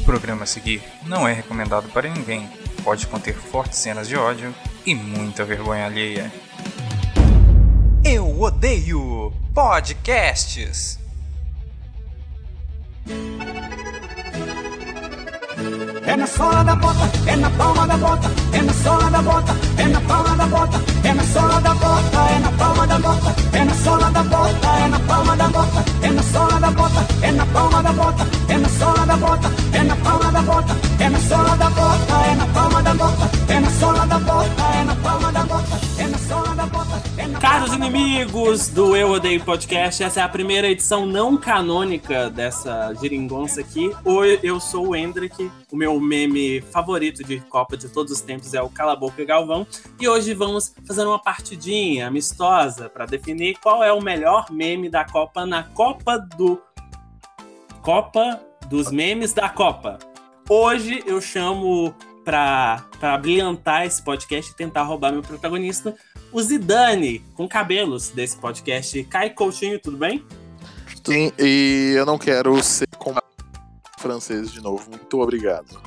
O programa a seguir não é recomendado para ninguém. Pode conter fortes cenas de ódio e muita vergonha alheia. Eu odeio podcasts. É na sola da bota, é na palma da bota, é na sola da bota, é na palma da bota, é na sola da bota, é na palma da bota, é na sola da bota, é na palma da bota, é na sola da bota, é na palma da bota, é na sola da bota, é na palma da bota, é na sola da bota, é na palma da bota, é na sola da bota, é na palma da bota, é na sola da bota, Caros inimigos do Eu Odeio Podcast, essa é a primeira edição não canônica dessa geringonça aqui. Oi, eu sou o Hendrick, o meu meme favorito de Copa de todos os tempos é o Cala Boca Galvão, e hoje vamos fazer uma partidinha amistosa para definir qual é o melhor meme da Copa na Copa do Copa dos memes da Copa. Hoje eu chamo para brilhantar esse podcast e tentar roubar meu protagonista, o Zidane, com cabelos desse podcast. Kai Coutinho, tudo bem? Sim, e eu não quero ser comparado francês de novo. Muito obrigado.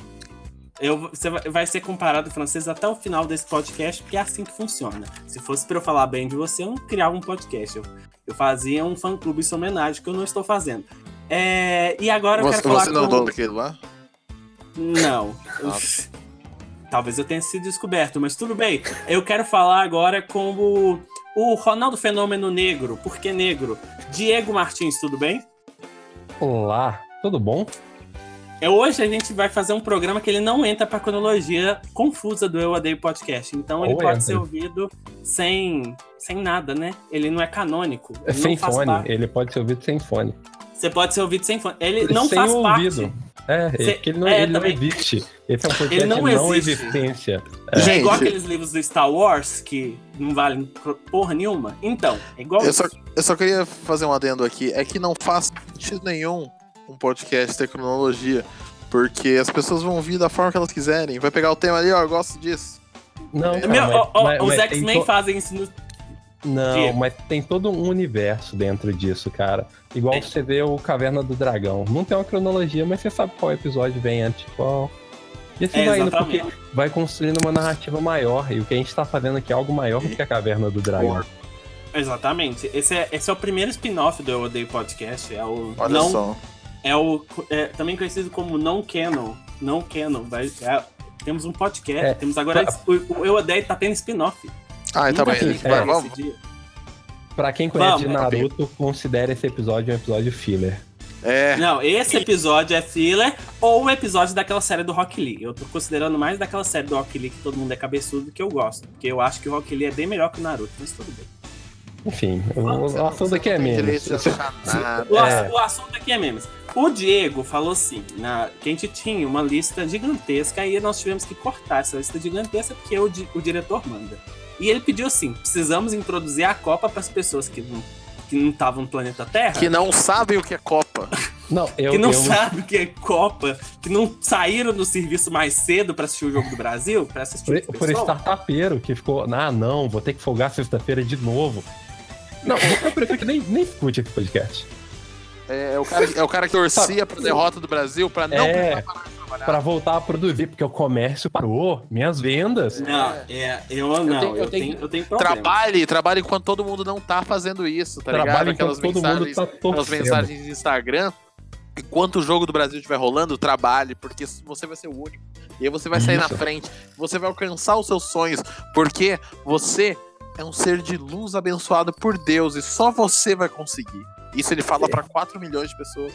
Eu, você vai- ser comparado francês até o final desse podcast, porque é assim que funciona. Se fosse para eu falar bem de você, eu não criava um podcast. Eu, eu fazia um fã-clube em homenagem, que eu não estou fazendo. É, e agora eu Você, quero falar você não é com... dono daquele lá? Não. Talvez eu tenha sido descoberto, mas tudo bem. Eu quero falar agora com o, Ronaldo Fenômeno Negro. Por que negro? Diego Martins, tudo bem? Olá, tudo bom? É, hoje a gente vai fazer um programa que ele não entra pra cronologia confusa do Eu Odeio Podcast. Então ele pode entra. ser ouvido sem, sem nada, né? Ele não é canônico. É sem fone, parte. ele pode ser ouvido sem fone. Você pode ser ouvido sem fone. Ele não sem faz ouvido. parte. É, Cê- porque ele não, é, ele não existe. Esse é um podcast Ele não não, existe. existência. É Gente, igual aqueles livros do Star Wars que não valem porra nenhuma. Então, é igual eu só, eu só queria fazer um adendo aqui. É que não faz sentido nenhum um podcast ter cronologia. Porque as pessoas vão ouvir da forma que elas quiserem. Vai pegar o tema ali, ó, eu gosto disso. Não, cara, Meu, mas- ó, ó, mas- os X-Men to- fazem isso no. Não, Diego. mas tem todo um universo dentro disso, cara. Igual Tem. você vê o Caverna do Dragão. Não tem uma cronologia, mas você sabe qual episódio vem antes de qual. E assim É, vai indo, exatamente. porque vai construindo uma narrativa maior. E o que a gente tá fazendo aqui é algo maior do que a Caverna do Dragão. Exatamente. Esse é, esse é o primeiro spin-off do Eu Odeio Podcast. É o. Olha não, só. É o. é também conhecido como não canon. Não canon. Vai, é- temos um podcast. É, temos agora. pra- O, o Eu Odeio tá tendo spin-off. Ah, Nunca bem. Vai, vamos. Pra quem conhece Vamos. Naruto, considere esse episódio um episódio filler. É. Não, esse episódio é filler ou o episódio daquela série do Rock Lee. Eu tô considerando mais daquela série do Rock Lee que todo mundo é cabeçudo que eu gosto. Porque eu acho que o Rock Lee é bem melhor que o Naruto, mas tudo bem. Enfim, o, o assunto aqui é nada. O, É. o assunto aqui é memes. O Diego falou assim, na, que a gente tinha uma lista gigantesca, aí nós tivemos que cortar essa lista gigantesca porque o, o diretor manda. E ele pediu assim: precisamos introduzir a Copa para as pessoas que não que não estavam no planeta Terra, Que não sabem o que é Copa. Não, eu, que não eu, sabem o que é Copa, que não saíram do serviço mais cedo para assistir o jogo do Brasil, para assistir por, o por pessoal. startupeiro que ficou, ah, não, vou ter que folgar sexta-feira de novo. Não, eu prefiro que nem, nem escute esse podcast. É, é o, cara, é o cara que torcia pra derrota do Brasil pra não É. precisar Pra voltar a produzir, porque o comércio parou, minhas vendas. Não, é, eu não, eu tenho- tenho, eu eu tenho, problema. Trabalhe, trabalhe enquanto todo mundo não tá fazendo isso, tá Trabalho ligado? Aquelas todo mundo mensagens, tá aquelas mensagens de Instagram. Enquanto o jogo do Brasil estiver rolando, trabalhe, porque você vai ser o único. E aí você vai sair na Isso. frente. Você vai alcançar os seus sonhos. Porque você é um ser de luz abençoado por Deus. E só você vai conseguir. Isso ele fala pra 4 milhões de pessoas.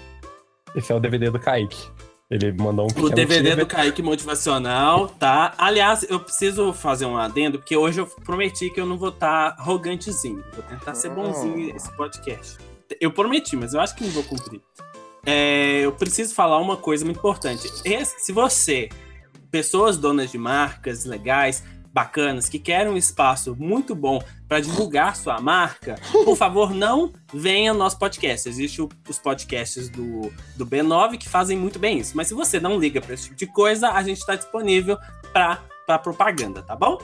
Esse é o DVD do Kaique. Ele mandou um O DVD do. Kaique Motivacional, tá? Aliás, eu preciso fazer um adendo, porque hoje eu prometi que eu não vou estar arrogantezinho. Vou tentar ser bonzinho esse podcast. Eu prometi, mas eu acho que não vou cumprir. É, eu preciso falar uma coisa muito importante. Esse- se você, pessoas donas de marcas legais, bacanas, que querem um espaço muito bom para divulgar sua marca, por favor, não venha no nosso podcast. Existem os podcasts do, do B9 que fazem muito bem isso. Mas se você não liga para esse tipo de coisa, a gente está disponível para propaganda, tá bom?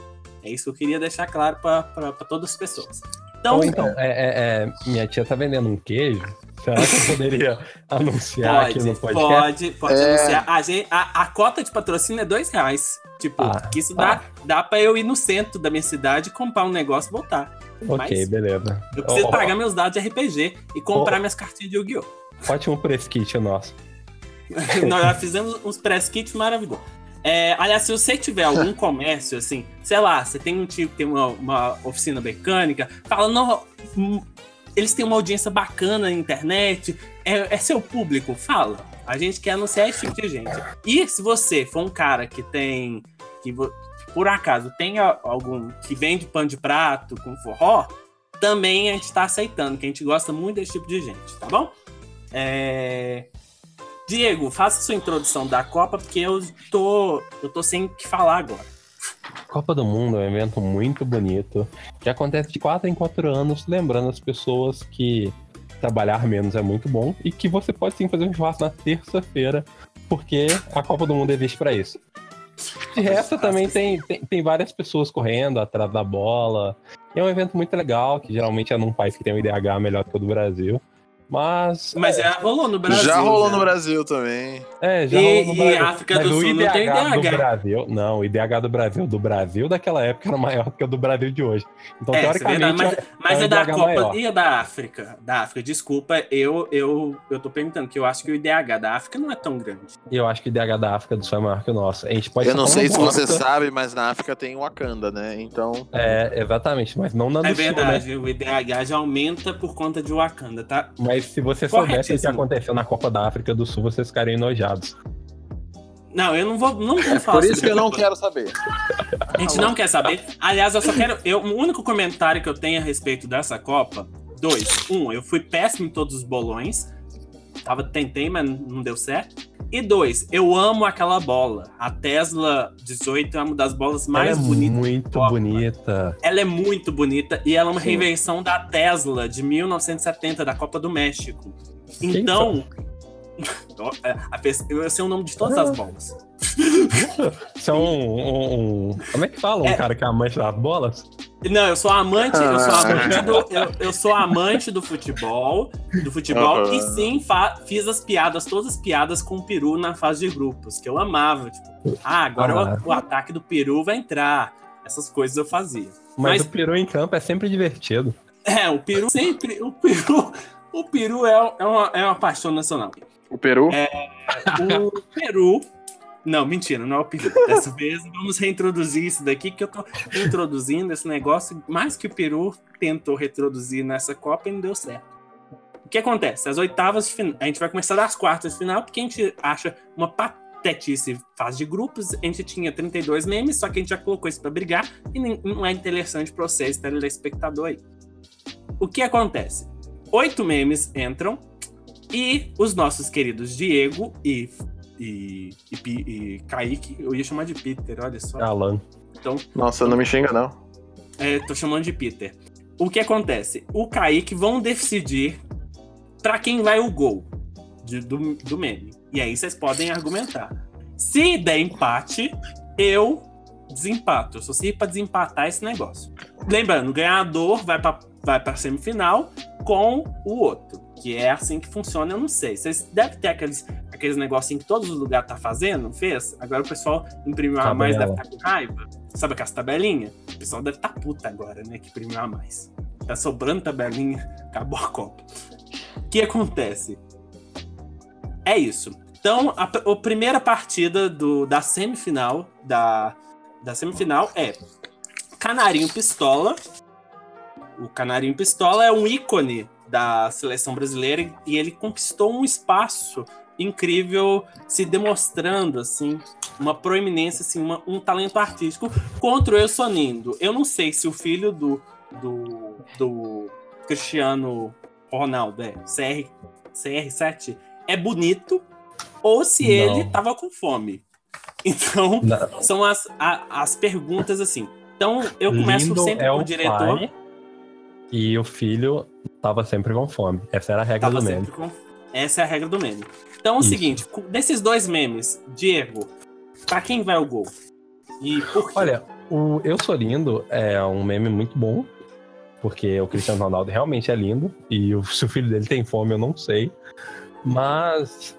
É isso que eu queria deixar claro para todas as pessoas. Então, então, é, é- é, minha tia tá vendendo um queijo Será que eu poderia anunciar aqui Pode, no podcast? pode, pode É. anunciar. A, gente- a- a cota de patrocínio é dois reais. Tipo, Ah, que isso dá, dá pra eu ir no centro da minha cidade, comprar um negócio e voltar. Ok, Mas beleza. eu preciso ó, pagar meus dados de RPG e comprar Ó. minhas cartinhas de Yu-Gi-Oh! Ótimo press kit nosso. Nós já fizemos uns press kits maravilhosos. É, aliás, se você tiver algum comércio, assim, sei lá, você tem um tio que tem uma, uma oficina mecânica, fala, não, eles têm uma audiência bacana na internet, é, é seu público, fala. A gente quer anunciar esse tipo de gente. E se você for um cara que tem, que por acaso tem algum que vende pano de prato com forró, também a gente tá aceitando, que a gente gosta muito desse tipo de gente, tá bom? É... Diego, faça sua introdução da Copa, porque eu tô, eu tô sem o que falar agora. Copa do Mundo é um evento muito bonito que acontece de 4 em 4 anos, lembrando as pessoas que trabalhar menos é muito bom e que você pode sim fazer um churrasco na terça-feira, porque a Copa do Mundo existe para isso. De resto, também tem, tem, tem várias pessoas correndo atrás da bola. É um evento muito legal, que geralmente é num país que tem um IDH melhor que o do Brasil. Mas. Mas já rolou no Brasil. já rolou já. no Brasil também. É, já E- rolou no e Brasil. a África Mas do Sul não tem do IDH. Brasil, não, o IDH do Brasil, do Brasil daquela época era maior do que o do Brasil de hoje. Então, É, é teoricamente, verdade, mas, mas é é da IDH Copa maior. e a da África. Da África, desculpa, eu, eu, eu tô perguntando, que eu acho que o IDH da África não é tão grande. eu acho que o IDH da África do Sul é maior que o nosso. A gente pode Eu não sei se você sabe, mas na África tem Wakanda, né? Então. É, exatamente, mas não na do É Sul, né? verdade, o IDH já aumenta por conta de Wakanda, tá? Mas se você soubesse o que aconteceu na Copa da África do Sul, vocês ficariam enojados. Não, eu não vou, não vou falar Por isso que eu não quero saber. A gente não quer saber. Aliás, eu só quero. Eu, o único comentário que eu tenho a respeito dessa Copa: dois. Um, eu fui péssimo em todos os bolões. Tava, tentei, mas não deu certo. E dois, eu amo aquela bola. A Tesla 18 é uma das bolas mais ela é bonitas. muito bonita. Ela é muito bonita e ela é uma Sim. reinvenção da Tesla de 1970, da Copa do México. Então. Eu sei o nome de todas as bolas. Isso é um, um- um- Como é que fala? Um É. cara que é amante das bolas? Não, eu sou amante, eu sou Ah. amante do, eu, eu sou amante do futebol, do futebol, Aham. e sim, fa- fiz as piadas, todas as piadas com o Peru na fase de grupos, que eu amava. Tipo, ah, agora Ah. o, o ataque do Peru vai entrar. Essas coisas eu fazia. Mas, Mas- o peru em campo é sempre divertido. É, o Peru sempre. O Peru, o Peru é, é, uma, é uma paixão nacional. O Peru? O Peru. Não, mentira, não é o Peru. Dessa vez vamos reintroduzir isso daqui, que eu tô introduzindo esse negócio, mais que o Peru tentou reproduzir nessa Copa e não deu certo. O que acontece? As oitavas final. A gente vai começar das quartas de final, porque a gente acha uma patetice fase de grupos. A gente tinha 32 memes, só que a gente já colocou isso pra brigar e não é interessante pra vocês, telespectador aí. O que acontece? Oito memes entram e os nossos queridos Diego e, e, e, e Kaique, eu ia chamar de Peter, olha só. Alan. Então, Nossa, não me xinga, não. é, tô chamando de Peter. O que acontece? O Kaique vão decidir pra quem vai o gol de- do, do meme. E aí vocês podem argumentar. Se der empate, eu desempato. Eu só sei pra desempatar esse negócio. Lembrando, o ganhador vai pra, vai pra semifinal com o outro. Que é assim que funciona, eu não sei. Vocês devem ter aqueles, aqueles negocinhos que todos os lugares tá fazendo, fez? Agora o pessoal imprimiu a mais, deve estar com raiva. Sabe aquelas tabelinhas? O pessoal deve estar tá puta agora, né? Que imprimiu a mais. Tá sobrando tabelinha, acabou a Copa. O que acontece? É isso. Então, a, a primeira partida do, da semifinal da, da semifinal é Canarinho Pistola. O Canarinho Pistola é um ícone da seleção brasileira e ele conquistou um espaço incrível, se demonstrando assim uma proeminência, assim, uma- um talento artístico contra o Eu Sou Lindo. Eu não sei se o filho do, do, do Cristiano Ronaldo, é, CR, CR7, é bonito ou se Não. ele tava com fome. Então, Não. são as, a- as perguntas assim. Então, eu começo Lindo sempre é com o o diretor. pai e o filho tava sempre com fome. Essa era a regra Tava do meme. com- Essa é a regra do meme. Então é o Isso. seguinte, desses dois memes, Diego, pra quem vai o gol? E por quê? Olha, o Eu Sou Lindo é um meme muito bom, porque o Cristiano Ronaldo realmente é lindo, e o- se o filho dele tem fome, eu não sei. Mas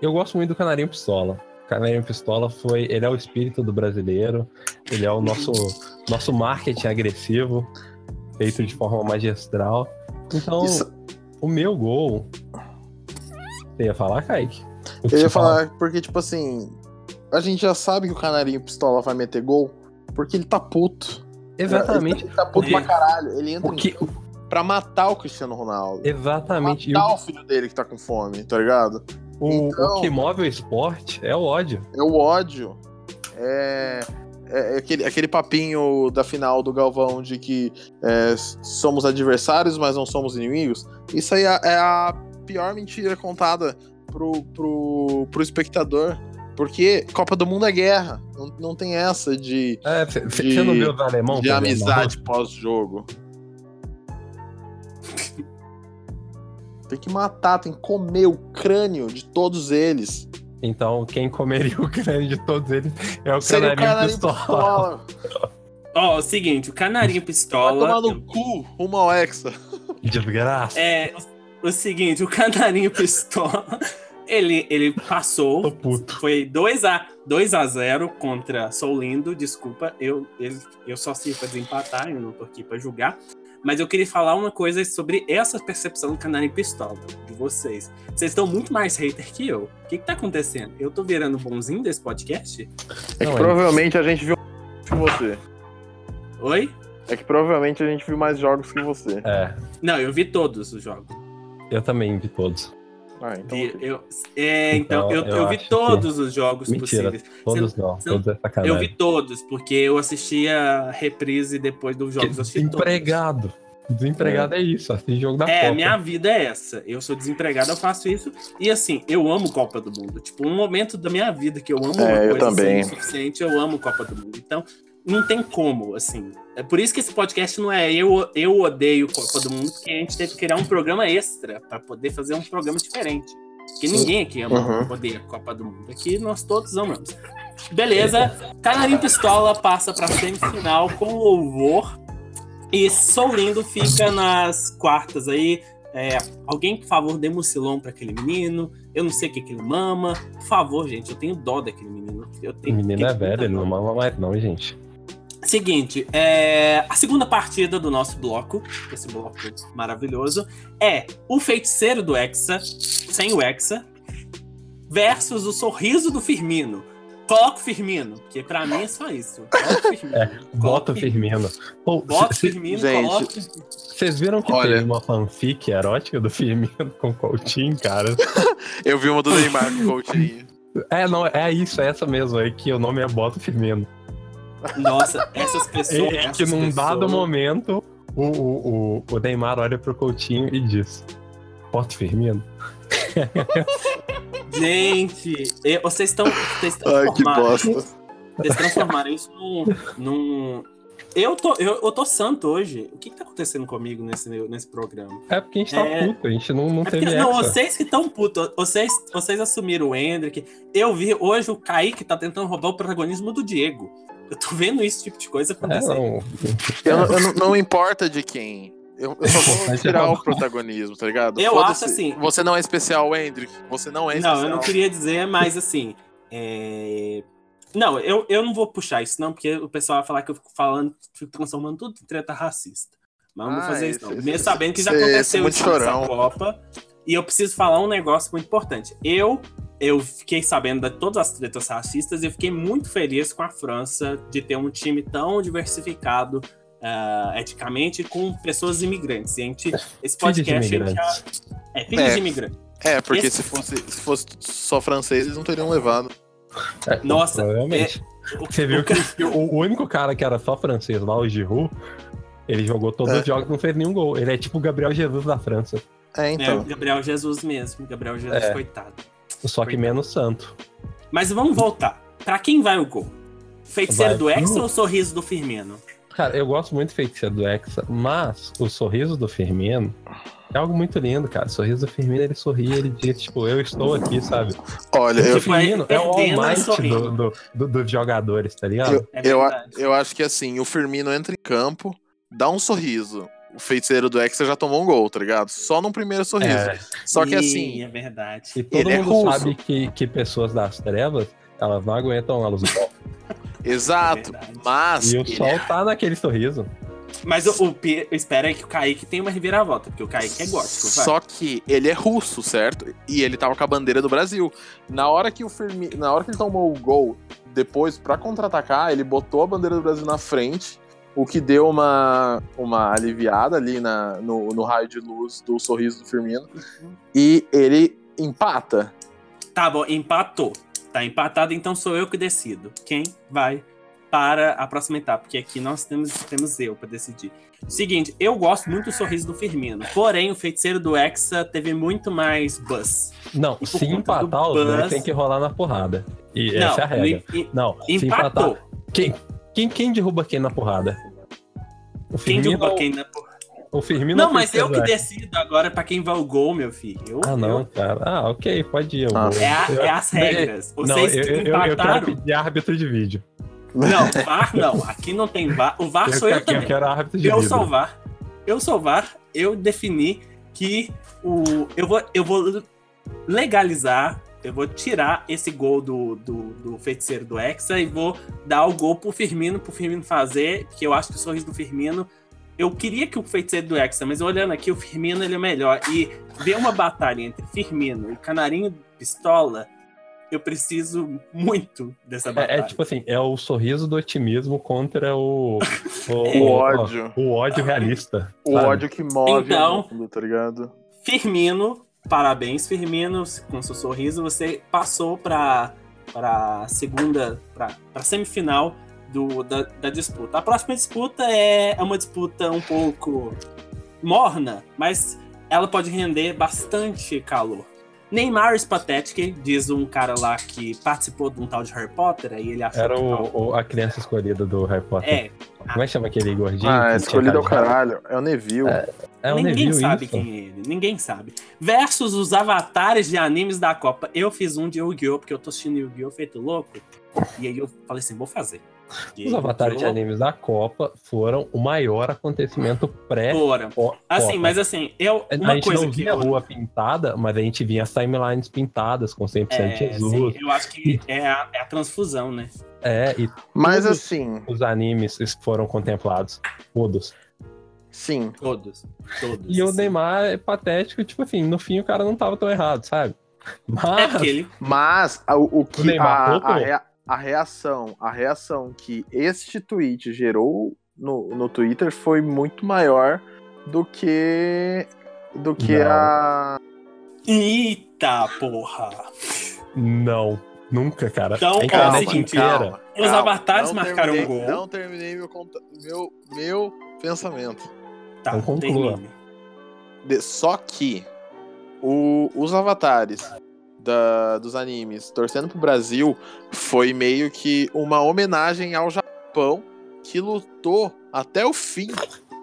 eu gosto muito do Canarinho Pistola. Canarinho Pistola foi. Ele é o espírito do brasileiro, ele é o nosso, nosso marketing agressivo, feito de forma magistral. Então, Isso- o meu gol. Você ia falar, Kaique? Que Eu ia você fala? falar, porque, tipo assim, a gente já sabe que o Canarinho Pistola vai meter gol, porque ele tá puto. Exatamente. Ele tá puto Ele- pra caralho. Ele entra O que, em... pra matar o Cristiano Ronaldo. exatamente. E Matar o, o filho dele que tá com fome, tá ligado? o, Então- o que move o esporte é o ódio. É o ódio. É, é- é aquele, aquele papinho da final do Galvão de que é, somos adversários, mas não somos inimigos. Isso aí é, é a pior mentira contada pro, pro, pro espectador. Porque Copa do Mundo é guerra. Não, não tem essa de, É, você De- não viu os alemão? de pegando amizade pós-jogo. Tem que matar, tem que comer o crânio de todos eles. Então, quem comeria o crânio de todos eles é o Seria canarinho Canarinho pistola. Ó, é o seguinte, o Canarinho Vai Pistola. tomar no cu rumo ao Hexa. Desgraça. É, o, seguinte, o Canarinho Pistola, ele, ele Tô passou. puto. Foi 2 a 2 a 0 contra Sou Lindo, desculpa, eu, ele- eu só sirvo pra desempatar, eu não tô aqui pra julgar. Mas eu queria falar uma coisa sobre essa percepção do Canarinho Pistola, de vocês. Vocês estão muito mais hater que eu. O que que tá acontecendo? Eu tô virando bonzinho desse podcast? É que Não, é. provavelmente a gente viu mais que você. Oi? É que provavelmente a gente viu mais jogos que você. É, Não, eu vi todos os jogos. eu também vi todos. Ah, então. Vi- eu, é, então, Então, eu, eu eu vi acho que- todos os jogos Mentira. possíveis. Todos não, você todos é sacanagem. Eu vi todos, porque eu assistia reprise depois dos jogos. todos. Desempregado. Desempregado é, isso, assim, jogo da É, Copa. minha vida é essa. Eu sou desempregado, eu faço isso. E assim, eu amo Copa do Mundo. Tipo, um momento da minha vida que eu amo uma É, eu coisa também. assim, o suficiente, eu amo Copa do Mundo. Então, não tem como, assim. É por isso que esse podcast não é eu, eu odeio Copa do Mundo, porque a gente teve que criar um programa extra pra poder fazer um programa diferente. Porque ninguém aqui ama, Uhum. odeia Copa do Mundo. Aqui nós todos amamos. Beleza, Canarinho Pistola passa pra semifinal com louvor. E Sou Lindo fica nas quartas aí. É, alguém, por favor, dê mucilão pra aquele menino. Eu não sei o que, que ele mama. Por favor, gente, eu tenho dó daquele menino. Eu O tenho, menino é velho, ele não mama mais não, gente. Seguinte, é, a segunda partida do nosso bloco, esse bloco maravilhoso, é o feiticeiro do Hexa, sem o Hexa, versus o sorriso do Firmino. Coloca o Firmino, porque pra mim é só isso. Coloca o Firmino. Bota o Firmino. Pô, Bota o Firmino, gente, coloca. Vocês viram que Olha- teve uma fanfic erótica do Firmino com o Coutinho, cara? Eu vi uma do Neymar com o Coutinho. É, não, é isso, é essa mesmo aí, que o nome é Bota o Firmino. Nossa, essas pessoas. É, é que num dado pessoas- momento, o, o, o, o Neymar olha pro Coutinho e diz: o Firmino? Gente, vocês estão. Vocês Ai, que transformaram- bosta. Vocês transformaram isso num. num... Eu, tô, eu, eu tô santo hoje. O que, que tá acontecendo comigo nesse, nesse programa? É porque a gente tá É. puto, a gente não, não É porque, teve não, essa. vocês que estão putos, vocês, vocês assumiram o Hendrick. Eu vi hoje o Kaique tá tentando roubar o protagonismo do Diego. Eu tô vendo esse tipo de coisa É, acontecendo. não. Eu, não- eu não, não importa de quem. Eu, eu só vou Mas tirar é o protagonismo, tá ligado? Eu acho assim- Você não é especial, Hendrick. Você não é Não, especial. eu não queria dizer, mas assim. é, Não, eu, eu não vou puxar isso, não, porque o pessoal vai falar que eu fico falando, fico transformando tudo em treta racista. Mas eu não vou Ah, fazer isso, não. esse- Mesmo sabendo que já aconteceu muito isso chorão. Copa. E eu preciso falar um negócio muito importante. Eu, eu fiquei sabendo de todas as tretas racistas e eu fiquei muito feliz com a França de ter um time tão diversificado ah, eticamente com pessoas imigrantes. E a gente, esse Filhos de podcast a gente imigrantes. já. É, filhos É. de imigrantes. É, porque Esse- se, fosse, se fosse só francês, eles não teriam levado. É, Nossa, Provavelmente. O- Você viu que o, o único cara que era só francês lá, o Giroud, ele jogou todos É. os jogos e não fez nenhum gol. Ele é tipo o Gabriel Jesus da França. É, É, então. o Gabriel Jesus mesmo. Gabriel Jesus, É. coitado. Só que menos santo. Mas vamos voltar. Pra quem vai o gol? Feiticeiro Vai do Hexa ou Sorriso do Firmino? Cara, eu gosto muito do feiticeiro do Hexa, mas o sorriso do Firmino é algo muito lindo, cara. O sorriso do Firmino, ele sorri, ele diz, tipo, eu estou aqui, sabe? Olha, Porque eu, o Firmino é o sorrindo. do, do, do- dos jogadores, tá ligado? eu, É eu, eu acho que assim, o Firmino entra em campo, dá um sorriso, o feiticeiro do Hexa já tomou um gol, tá ligado? Só num primeiro sorriso. É, Só que assim, É verdade. e todo Ele é mundo russo. sabe que, que pessoas das trevas, elas não aguentam a luz do sol. exato. É. Mas E o sol é- tá naquele sorriso. Mas o, o aí que o Kaique tem uma reviravolta, porque o Kaique é gótico. vai. Só que ele é russo, certo? E ele tava com a bandeira do Brasil. Na hora que o Firmino, na hora que ele tomou o gol, depois pra contra-atacar, ele botou a bandeira do Brasil na frente, o que deu uma, uma aliviada ali na, no, no raio de luz do sorriso do Firmino. E ele empata. Tá bom, empatou. Tá empatado, então sou eu que decido. Quem vai para a próxima etapa? Porque aqui nós temos, temos eu para decidir. Seguinte, eu gosto muito do sorriso do Firmino. Porém, o feiticeiro do Hexa teve muito mais buzz. Não, se empatar os dois, Buzz- tem que rolar na porrada. E não, essa é a regra. em- Não, se empatar. empatou. Quem, quem, quem derruba quem na porrada? O Quem Firmino, ou- quem na O Firmino Não, o mas eu que decido agora pra quem vai o gol, meu filho. Eu, Ah, não, eu- cara. Ah, ok, pode ir. eu Ah, vou. é, a- é as regras. Não, Vocês eu, eu, eu, eu quero empataram. pedir árbitro de vídeo. Não, VAR não. Aqui não tem VAR. O VAR Eu, sou eu também. eu quero árbitro de Eu vídeo. sou VAR. Eu sou o VAR. Eu defini que o. Eu vou, eu vou legalizar. Eu vou tirar esse gol do, do, do feiticeiro do Hexa e vou dar o gol pro Firmino, pro Firmino fazer, que eu acho que o sorriso do Firmino. Eu queria que o feiticeiro do Hexa, mas olhando aqui, o Firmino ele é melhor. E ver uma batalha entre Firmino e Canarinho Pistola, eu preciso muito dessa batalha. É, é tipo assim, é o sorriso do otimismo contra o. O, O ódio. O, ódio realista. O sabe? ódio que move Então- o mundo, tá ligado? Firmino, parabéns, Firmino, com seu sorriso, você passou para para segunda, para semifinal do, da, da disputa. A próxima disputa é, é uma disputa um pouco morna, mas ela pode render bastante calor. Neymar is pathetic, diz um cara lá que participou de um tal de Harry Potter, aí ele achou Era que tal- o, o- a criança escolhida do Harry Potter. É, Como é que chama aquele gordinho? Ah, que escolhido cara de- caralho. É o Neville. É o ninguém Neville, sabe isso. quem é ele, ninguém sabe. Versus os avatares de animes da Copa. Eu fiz um de Yu-Gi-Oh! porque eu tô assistindo Yu-Gi-Oh! feito louco. E aí eu falei assim, vou fazer. Os avatares de animes da Copa foram o maior acontecimento pré Foram. Assim, mas assim, eu, a uma gente coisa não que via a eu, rua pintada, mas a gente vinha as timelines pintadas com 100% é, Jesus. sim, eu acho que é a, é a transfusão, né? É, e Mas todos assim, os animes foram contemplados. Todos. sim. Todos. Todos. E o assim. Neymar é patético, tipo assim, no fim o cara não tava tão errado, sabe? Mas. É porque ele. Mas a- o, o que Neymar a, a, rea- a reação, a reação que este tweet gerou no, no Twitter foi muito maior do que do que Não. a Eita porra! Não, nunca, cara. Então, a internet seguinte, inteira. Os avatares Não marcaram um terminei- gol. Não terminei meu, meu, meu pensamento. Tá, Então conclua. termine. Só que o- os avatares da- dos animes torcendo pro Brasil foi meio que uma homenagem ao Japão que lutou até o fim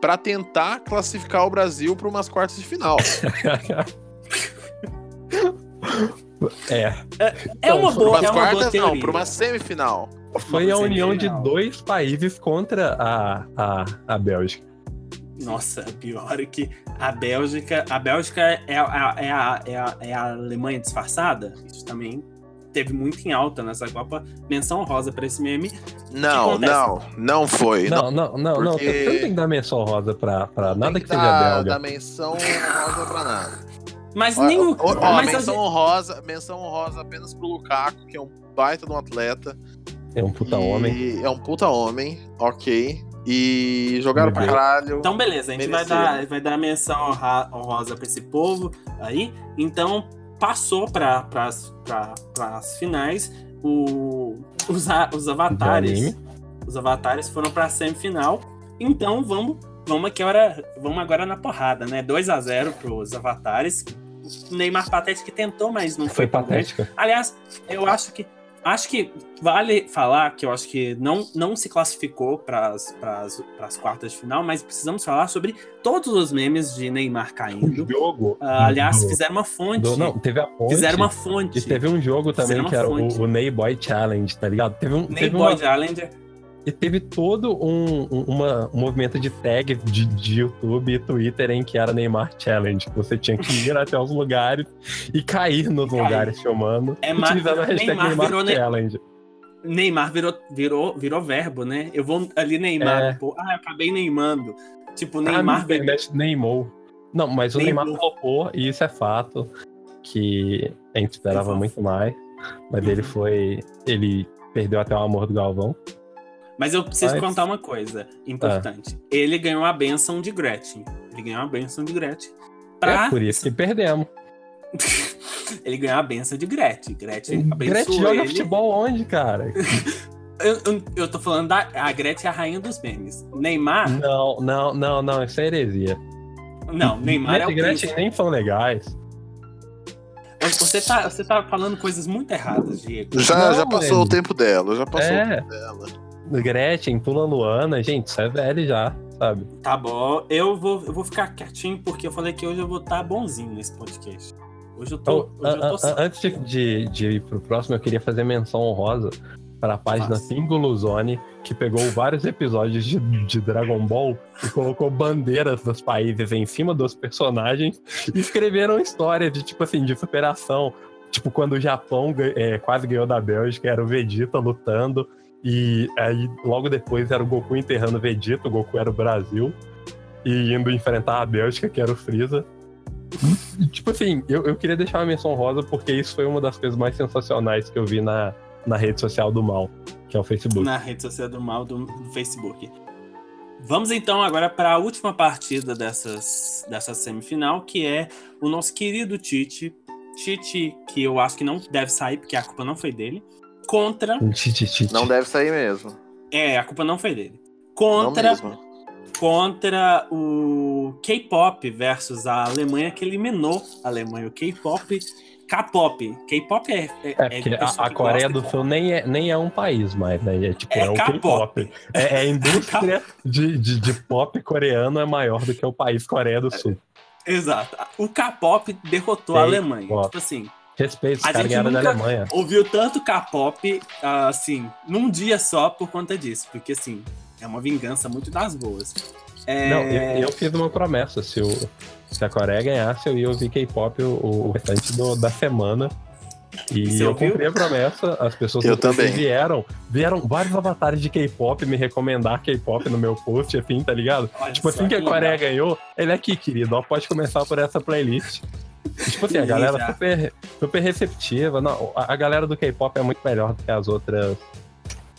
pra tentar classificar o Brasil para umas quartas de final. é, É uma Então, boa, umas é uma boa quartas não, para uma semifinal. foi a Uma união de dois países contra a, a, a Bélgica. Nossa, pior é que a Bélgica. A Bélgica é a, é a, é a, é a Alemanha disfarçada. Isso também teve muito em alta nessa Copa. Menção rosa pra esse meme. Não, não, não foi. Não, não, não, não. porque- Você não tem que dar menção rosa pra, pra nada que, Tem seja dar- belga. dar menção honrosa pra nada. Mas Ó, nem o. ó, ó, mas menção a- honrosa, menção honrosa apenas pro Lukaku, que é um baita de um atleta. É um puta homem. É um puta homem, ok. E jogaram pra Meu caralho. Então, beleza, a gente vai dar, vai dar menção honrosa pra esse povo aí. Então, passou para as finais. O, os, os avatares. Os avatares foram pra semifinal. Então, vamos, vamos aqui agora, vamos agora na porrada, né? 2 a 0 pros avatares. O Neymar Patético que tentou, mas não Foi foi, patética. Aliás, eu acho que acho que vale falar que eu acho que não, não se classificou para as quartas de final, mas precisamos falar sobre todos os memes de Neymar O caindo. jogo. Ah, aliás, do- fizeram uma fonte. do- não, teve a ponte. fizeram uma fonte. E teve um jogo também que era fonte. o, o Ney Boy Challenge, tá ligado? Teve um. Nem teve Boy uma, Challenger. E teve todo um, um- uma- um movimento de tag de, de YouTube e Twitter em que era Neymar Challenge. Você tinha que ir até os lugares e cair nos Cair. lugares filmando, É utilizando a hashtag Neymar Neymar, Ne- Challenge. Neymar virou, virou, virou verbo, né? Eu vou ali Neymar, É. pô. Ah, acabei neimando. Tipo, Ah, Neymar a virou. Neymou. Não, mas o Neymou. Neymar flopou, e isso é fato, que a gente esperava Ele muito mais. Mas ele foi. Ele perdeu até o amor do Galvão. Mas eu preciso Mas- contar uma coisa importante. Ele ganhou a benção de Gretchen. Ele ganhou a benção de Gretchen. Pra... É por isso que perdemos. ele ganhou a benção de Gretchen. Gretchen Gretchen joga ele. futebol onde, cara? Eu, eu, eu tô falando da a Gretchen é a rainha dos memes. Neymar, Não, não, não, não, isso é heresia. não, Neymar é o Gretchen, Gretchen príncipe. nem são legais. Você tá, você tá falando coisas muito erradas, Diego. Já, Não, já passou o tempo dela, já passou o É. tempo dela. Gretchen, Tula Luana, gente, isso é velho já, sabe? Tá bom, eu vou, eu vou ficar quietinho porque eu falei que hoje eu vou estar bonzinho nesse podcast. Hoje eu tô. Então, hoje eu tô a- a- antes de, de, ir pro próximo, eu queria fazer menção honrosa para a página. Singulo Zone, que pegou vários episódios de, de Dragon Ball e colocou bandeiras dos países em cima dos personagens e escreveram histórias de, tipo assim, de superação. Tipo, quando o Japão é, quase ganhou da Bélgica, era o Vegeta lutando, e aí logo depois era o Goku enterrando o Vegeta, o Goku era o Brasil, e indo enfrentar a Bélgica, que era o Freeza. E, tipo assim, eu, eu queria deixar uma menção rosa porque isso foi uma das coisas mais sensacionais que eu vi na, na rede social do mal, que é o Facebook. na rede social do mal do, do Facebook. Vamos então agora para a última partida dessas, dessa semifinal, que é o nosso querido Tite. Tite, que eu acho que não deve sair, porque a culpa não foi dele. Contra. Não deve sair mesmo. É, a culpa não foi dele. Não Contra, mesmo. contra o K-pop versus a Alemanha, que eliminou a Alemanha. O K-pop. K-pop. K-pop é. É, É, porque pessoa a, a Coreia do Sul nem é, nem é um país mais, né? É tipo, É é, o K-pop. É, é a indústria de, de, de pop coreano é maior do que o país Coreia do Sul. Exato. O K-pop derrotou a K-pop. Alemanha. Tipo assim, Respeito, os caras ganharam da Alemanha. ouviu tanto K-pop, assim, num dia só por conta disso. Porque, assim, é uma vingança muito das boas. É, Não, eu, eu fiz uma promessa. Se, o, se a Coreia ganhasse, eu ia ouvir K-pop o, o restante do- da semana. E Você eu ouviu? cumpri a promessa. As pessoas Eu também. vieram. Vieram vários avatares de K-pop me recomendar K-pop no meu post, assim, tá ligado? olha Tipo assim que a legal. Coreia ganhou, ele é aqui, querido. Ó, pode começar por essa playlist. Tipo assim, a galera já. super, super receptiva. Não, a, a galera do K-pop é muito melhor do que as outras.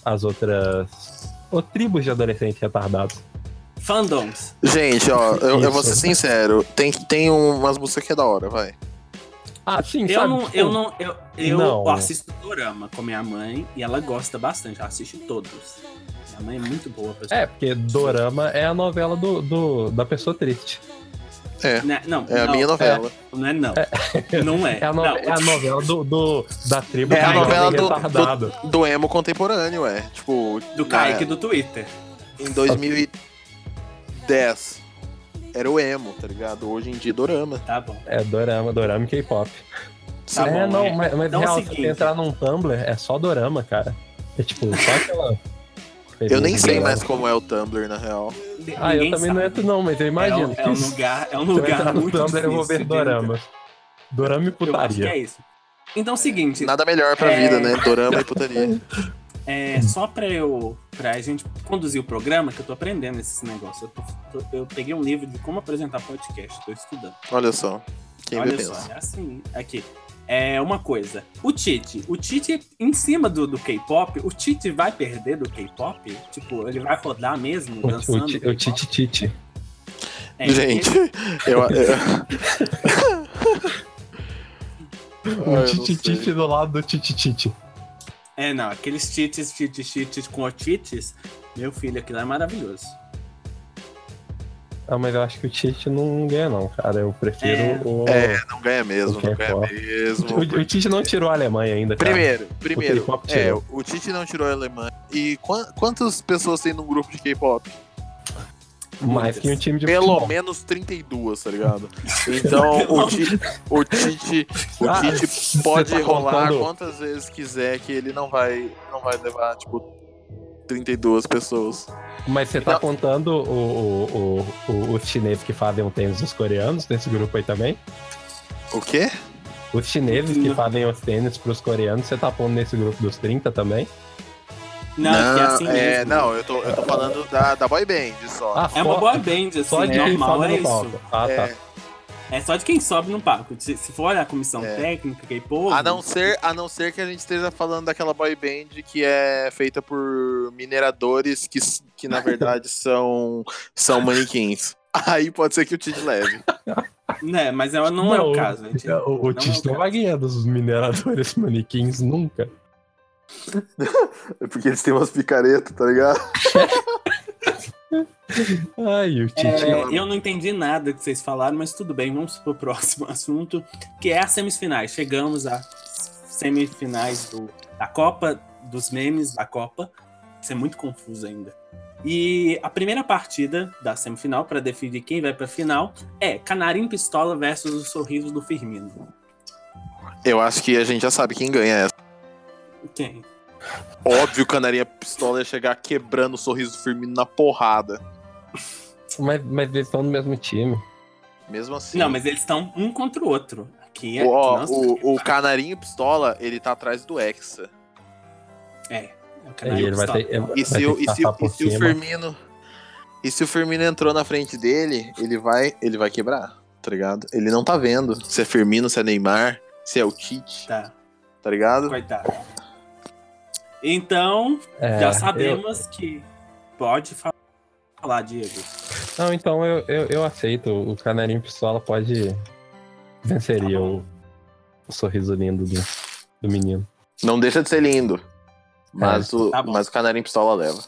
As outras. Ou tribos de adolescentes retardados. Fandoms. Gente, ó, eu, eu vou ser sincero. Tem, tem umas músicas que é da hora, vai. Ah, sim, Eu sabe? não, tipo, eu não, eu, eu Não. assisto Dorama com minha mãe e ela gosta bastante, ela assiste todos. Minha mãe é muito boa pra É, porque Dorama é a novela do, do- da pessoa triste. É. Né? Não, É a não, minha novela. Não é não. Não é. É a, no- Não, é a novela do, do- da tribo É a do novela do, retardado. do, do emo contemporâneo, é. Tipo, do Kaique do Twitter. em 2010 era o emo, tá ligado? Hoje em dia, Dorama. Tá bom. É Dorama, Dorama e K-pop. Tá é, bom, não, é. mas, mas Então é real, se entrar num Tumblr, é só Dorama, cara. É tipo, só aquela. Eu nem sei mais como é o Tumblr, na real. Ah, eu Ninguém também não sabe. entro, não, mas eu É imagino. um, é um lugar, é um eu lugar muito Tumblr, difícil. eu vou ver de Dorama. Dorama e. Eu que é putaria. isso. Então, seguinte, Nada melhor pra É. vida, né? Dorama e putaria. é, só pra eu. pra gente conduzir o programa, que eu tô aprendendo esses negócios. Eu, tô- eu peguei um livro de como apresentar podcast, tô estudando. Olha só. Quem Olha pensa. só, é assim. Aqui. É uma coisa. O Tite. O Tite, em cima do, do K-pop, o Tite vai perder do K-pop? Tipo, ele vai rodar mesmo, O, dançando? o, o K-pop? Titi Titi. É, Gente, eu. eu... Eu O sei. Titi do lado do Titi Titi. É, não, aqueles tites, tites, tites com otites, meu filho, aquilo é maravilhoso. Ah, mas eu acho que o Titi não ganha, não, cara. Eu prefiro É. o. É, não ganha mesmo, O não ganha K-pop. mesmo. O, o Tite não tirou a Alemanha ainda, cara. Primeiro, primeiro, K-pop é, o Tite não tirou a Alemanha. E quan- quantas pessoas tem num grupo de K-pop? Mais que um time de Pelo futebol. menos 32, tá ligado? Então o Tite, o Tite, o Ah, Tite você pode tá rolar contando- quantas vezes quiser que ele não vai, não vai levar, tipo, 32 pessoas. Mas você tá Não. contando o, o, o, o- os chineses que fazem o tênis dos coreanos nesse grupo aí também? O quê? Os chineses que Não. fazem os tênis pros coreanos, você tá pondo nesse grupo dos 30 também? Não, que é assim é, mesmo. não, eu tô, eu tô falando da, da boy band só. Ah, É uma boa band, assim, Só de quem normal, é isso. Ah, É, tá. É só de quem sobe no palco. Se, se for a comissão É. técnica, que povo. a, não ser, a não ser que a gente esteja falando daquela boy band que é feita por mineradores que, que na verdade são, são manequins. Aí pode ser que o Tid leve. Né, mas ela não, é o caso. gente- O, o não é o não vai ganhar dos mineradores manequins nunca. É porque eles têm umas picaretas, tá ligado? Ai, o Tite. É, eu não entendi nada que vocês falaram, mas tudo bem, vamos pro próximo assunto, que é as semifinais. Chegamos às semifinais do, da Copa, dos memes da Copa. Isso é muito confuso ainda. E a primeira partida da semifinal, para definir quem vai pra final, é Canarinho Pistola versus o Sorriso do Firmino. Eu acho que a gente já sabe quem ganha essa. Quem? Óbvio, Canarinha Pistola ia chegar quebrando o sorriso do Firmino na porrada. Mas, mas eles estão no mesmo time. Mesmo assim. Não, mas eles estão um contra o outro. Aqui é. O, ó, nossa, o, o Canarinho Pistola, ele tá atrás do Hexa. é, é E ele vai ter, ele E vai se, ter o, que e, se, e se o. Firmino. E se o Firmino entrou na frente dele, ele vai, ele vai quebrar, tá ligado? Ele não tá vendo se é Firmino, se é Neymar, se é o Tite, Tá, tá ligado? coitado. Então, É, já eu- sabemos que pode fa- falar, Diego. Não, então eu, eu, eu aceito. O Canarinho Pistola pode. Venceria o, o sorriso lindo do, do menino. Não deixa de ser lindo. Mas, o, tá mas o Canarinho Pistola leva.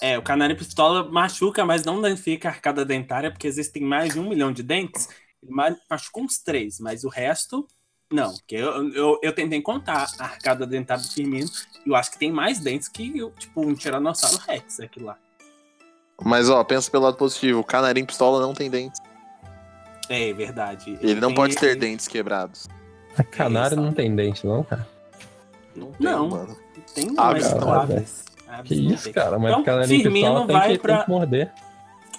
É, o Canarinho Pistola machuca, mas não danifica a arcada dentária, porque existem mais de um milhão de dentes. Ele ma- machucou uns três, mas o resto, não. Porque eu, eu, eu tentei contar a arcada dentária do Firmino, e eu acho que tem mais dentes que, tipo, um Tiranossauro Rex, aquilo lá. Mas ó, pensa pelo lado positivo, o Canarinho Pistola não tem dentes. É verdade. Ele não tem- pode ter dentes quebrados. A canário não tem dente, não, cara. Não tem, Não. mano. Tem Aves mas não, Aves. Aves Que isso, tem. cara. Mas Então, Firmino Pistola tem vai que, pra- tem que morder.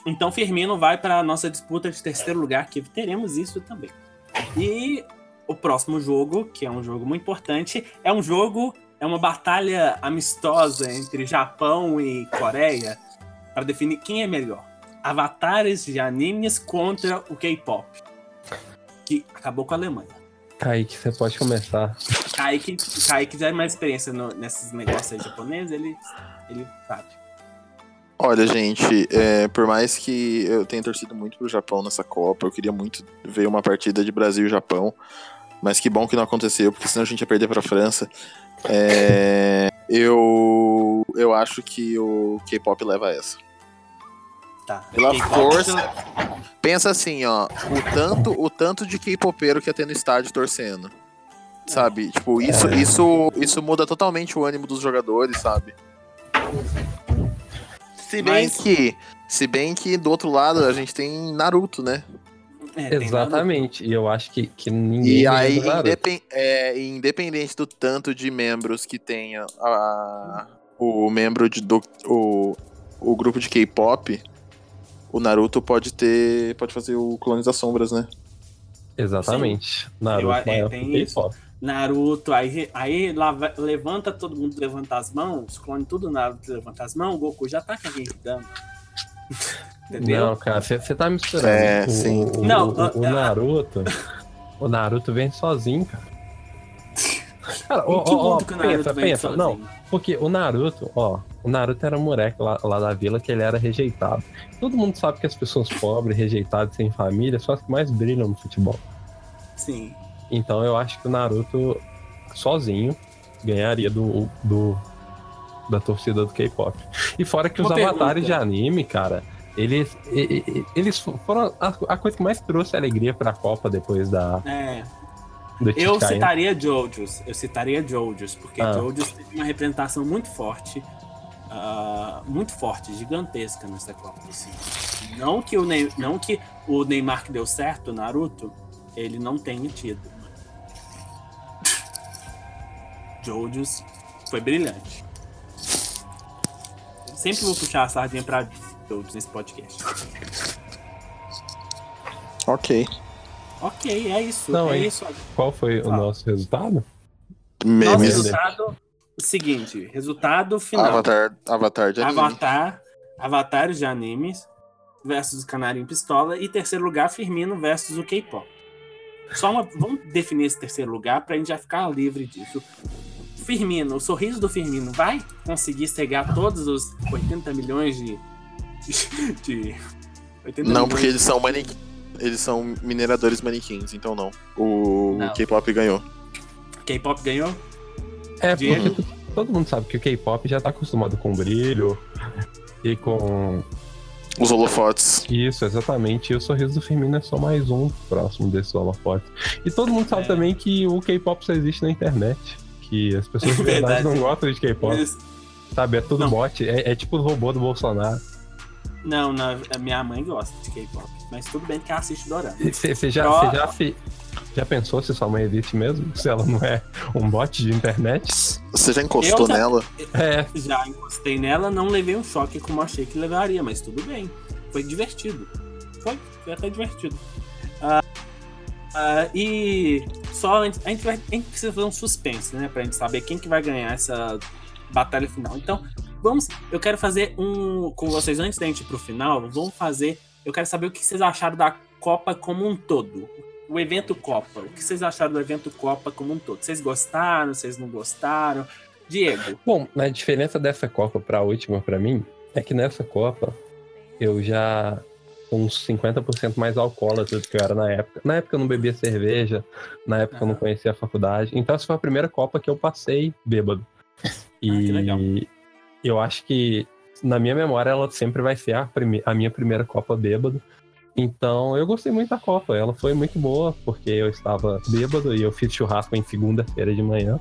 Então Firmino vai para a nossa disputa de terceiro lugar, que teremos isso também. E o próximo jogo, que é um jogo muito importante, é um jogo, é uma batalha amistosa entre Japão e Coreia para definir quem é melhor. Avatares de animes contra o K-pop. Que acabou com a Alemanha. Kaique, você pode começar. Kaique, Kaique já é mais experiência no- nesses negócios aí japoneses, ele, ele sabe. Olha, gente, é, por mais que eu tenha torcido muito pro Japão nessa Copa, eu queria muito ver uma partida de Brasil e Japão, mas que bom que não aconteceu, porque senão a gente ia perder pra França. É, eu, eu acho que o K-pop leva essa. Tá. Pela força. Pensa assim, ó, o tanto, o tanto de K-popeiro que ia ter no estádio torcendo. Sabe? Tipo, isso, isso, isso muda totalmente o ânimo dos jogadores, sabe? Se bem Mas- que, se bem que do outro lado a gente tem Naruto, né? é, Exatamente. E eu acho que, que ninguém. E aí, Naruto. independ- é, independente do tanto de membros que tenha a- o membro de do, o, o grupo de K-pop, o Naruto pode ter. pode fazer o Clones das Sombras, né? Exatamente. Naruto Eu- é, tem isso. Naruto, aí, aí lá vai- levanta todo mundo, levanta as mãos, clone tudo Naruto, levanta as mãos, o Goku já tá com a Genkidama. Entendeu? Não, cara, você tá misturando. É, o, sim. O, Não, o, o ah, Naruto. o Naruto vem sozinho, cara. Cara, ó, que ó, ó, mundo que o Naruto pensa, vem pensa. sozinho? Não, porque o Naruto, ó, o Naruto era um moleque lá, lá da vila que ele era rejeitado. Todo mundo sabe que as pessoas pobres, rejeitadas, sem família, são as que mais brilham no futebol. Sim. Então eu acho que o Naruto sozinho ganharia do, do da torcida do K-pop. E fora que os Uma avatares pergunta. de anime, cara, eles, eles foram a, a coisa que mais trouxe alegria pra Copa depois da É, do eu citaria Jojos, eu citaria Jojos, porque Ah. Jojos teve uma representação muito forte, ah, muito forte, gigantesca nessa Copa. assim. Não, que o não que o Neymar que deu certo, o Naruto, ele não tenha tido. Jojos foi brilhante. sempre vou puxar a sardinha pra todos nesse podcast. Ok. Ok, é isso. Não, é isso. Qual foi o nosso resultado? Me- Nosso resultado. Seguinte, resultado final. Avatar, Avatar de anime. Avatar, Avatares de animes versus Canarinho Pistola e terceiro lugar Firmino versus o K-pop. Só uma, vamos definir esse terceiro lugar pra gente já ficar livre disso. Firmino, o sorriso do Firmino vai conseguir cegar todos os 80 milhões de de, de 80 Não, milhões porque eles são manequins. Eles são mineradores manequins, então não. O, o K-pop ganhou. K-pop ganhou? É, Diego? porque to- todo mundo sabe que o K-pop já tá acostumado com brilho e com Os holofotes. isso, exatamente. E o sorriso do Firmino é só mais um próximo desses holofotes. E todo mundo sabe É. também que o K-pop só existe na internet. Que as pessoas de verdade, Verdade. não gostam de K-pop. Sabe, é tudo Não. bot. É, é tipo o robô do Bolsonaro. Não, não, a minha mãe gosta de K-pop, mas tudo bem que ela assiste Dorama. Você já, cê já, já pensou se sua mãe existe mesmo? Se ela não é um bot de internet? Você já encostou já- nela? É, Já encostei nela, não levei um choque como achei que levaria, mas tudo bem. Foi divertido. Foi, foi até divertido. Ah, e só antes, a gente, vai, a gente precisa fazer um suspense, né? Pra gente saber quem que vai ganhar essa batalha final. Então, vamos. Eu quero fazer um. Com vocês, antes da gente ir pro final, vamos fazer. Eu quero saber o que vocês acharam da Copa como um todo. O evento Copa. O que vocês acharam do evento Copa como um todo? Vocês gostaram? Vocês não gostaram? Diego. Bom, a diferença dessa Copa pra última pra mim é que nessa Copa eu já uns 50% mais alcoólatra do que eu era na época. Na época eu não bebia cerveja, na época eu não Aham. conhecia a faculdade. Então essa foi a primeira Copa que eu passei bêbado. E Ah, que legal. eu acho que na minha memória ela sempre vai ser a, a minha primeira Copa bêbado. Então eu gostei muito da Copa. Ela foi muito boa porque eu estava bêbado e eu fiz churrasco em segunda-feira de manhã.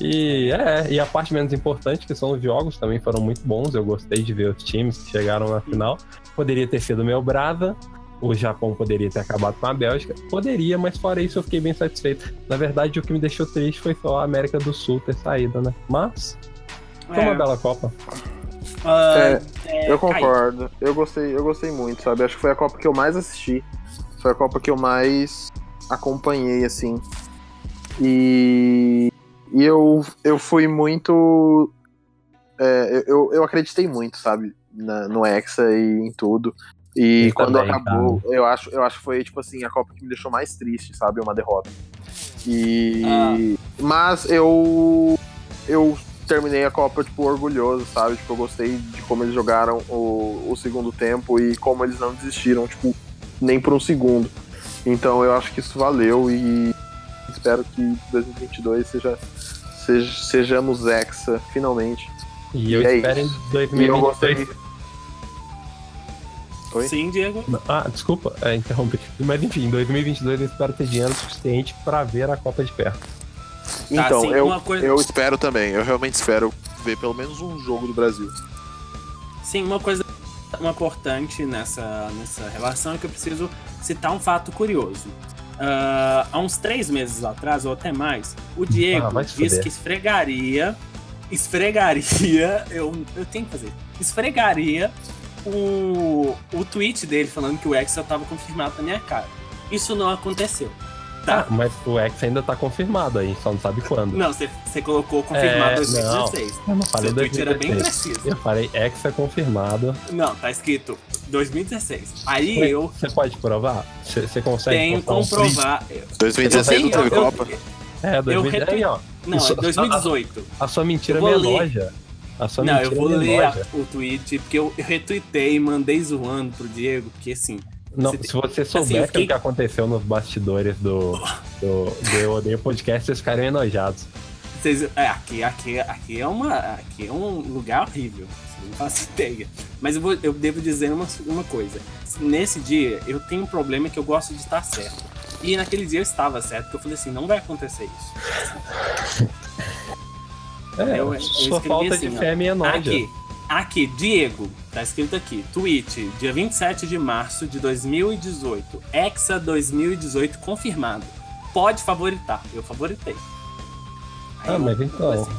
E é, e a parte menos importante, que são os jogos, também foram muito bons. Eu gostei de ver os times que chegaram na final. Poderia ter sido meu Brava, o Japão poderia ter acabado com a Bélgica. Poderia, mas fora isso eu fiquei bem satisfeito. Na verdade, o que me deixou triste foi só a América do Sul ter saído, né? Mas, foi uma É, bela Copa. ah, É, é, Eu concordo. Eu gostei, eu gostei muito, sabe? Acho que foi a Copa que eu mais assisti. Foi a Copa que eu mais acompanhei, assim. E, e eu, eu fui muito. é, eu, eu acreditei muito, sabe? Na- no Hexa e em tudo. E Eu quando também, acabou, eu acho, eu acho que foi, tipo assim, a Copa que me deixou mais triste, sabe? Uma derrota. E. Mas eu. Eu terminei a Copa, tipo, orgulhoso, sabe? Tipo, eu gostei de como eles jogaram o, o segundo tempo e como eles não desistiram, tipo, nem por um segundo. Então eu acho que isso valeu e espero que 2022 seja, seja sejamos Hexa, finalmente. E eu E é espero em isso. E eu gostei. 2022. Oi? Sim, Diego. Ah, desculpa, é, interrompi. Mas enfim, em 2022 eu espero ter dinheiro suficiente pra ver a Copa de perto. Então, sim, eu, uma coisa- eu espero também, eu realmente espero ver pelo menos um jogo do Brasil. Sim, uma coisa uma importante nessa, nessa relação é que eu preciso citar um fato curioso. Ah, há uns três meses atrás, ou até mais, o Diego Ah, vai se disse que esfregaria. Esfregaria. Eu, eu tenho que fazer. Esfregaria o, o tweet dele falando que o Hexa estava confirmado na minha cara. Isso não aconteceu. Tá, Tá. mas o X ainda tá confirmado aí, só não sabe quando. Não, você, você colocou confirmado É, 2016. Eu não falei Seu tweet era bem 2016. preciso. Eu falei X é confirmado. Não, tá escrito 2016. Aí Ué, eu Você pode provar? Você, consegue tenho postar um print? comprovar. 2016 não teve eu- Copa? É, 2010, retweet- ó. Não, é 2018. A sua mentira me vou ler. elogia. A sua Não, eu vou me ler a- o tweet, porque eu, eu retuitei e mandei zoando pro Diego, porque assim. Não, Você- se você assim, eu soubesse fiquei- o que aconteceu nos bastidores do, do, do Eu Odeio Podcast, vocês ficariam enojados. Vocês, é, aqui, aqui, aqui, é uma, aqui é um lugar horrível. Você não faz ideia. Mas eu, vou, eu devo dizer uma, uma coisa. Nesse dia, eu tenho um problema que eu gosto de estar certo. E naquele dia eu estava certo, porque eu falei assim, não vai acontecer isso. É, Eu- eu sua falta assim, de ó. fé me enoja. Aqui, aqui, Diego, tá escrito aqui, tweet, dia 27 de março de 2018, Hexa 2018 confirmado. Pode favoritar, eu favoritei. Aí Ah, eu- mas então. assim,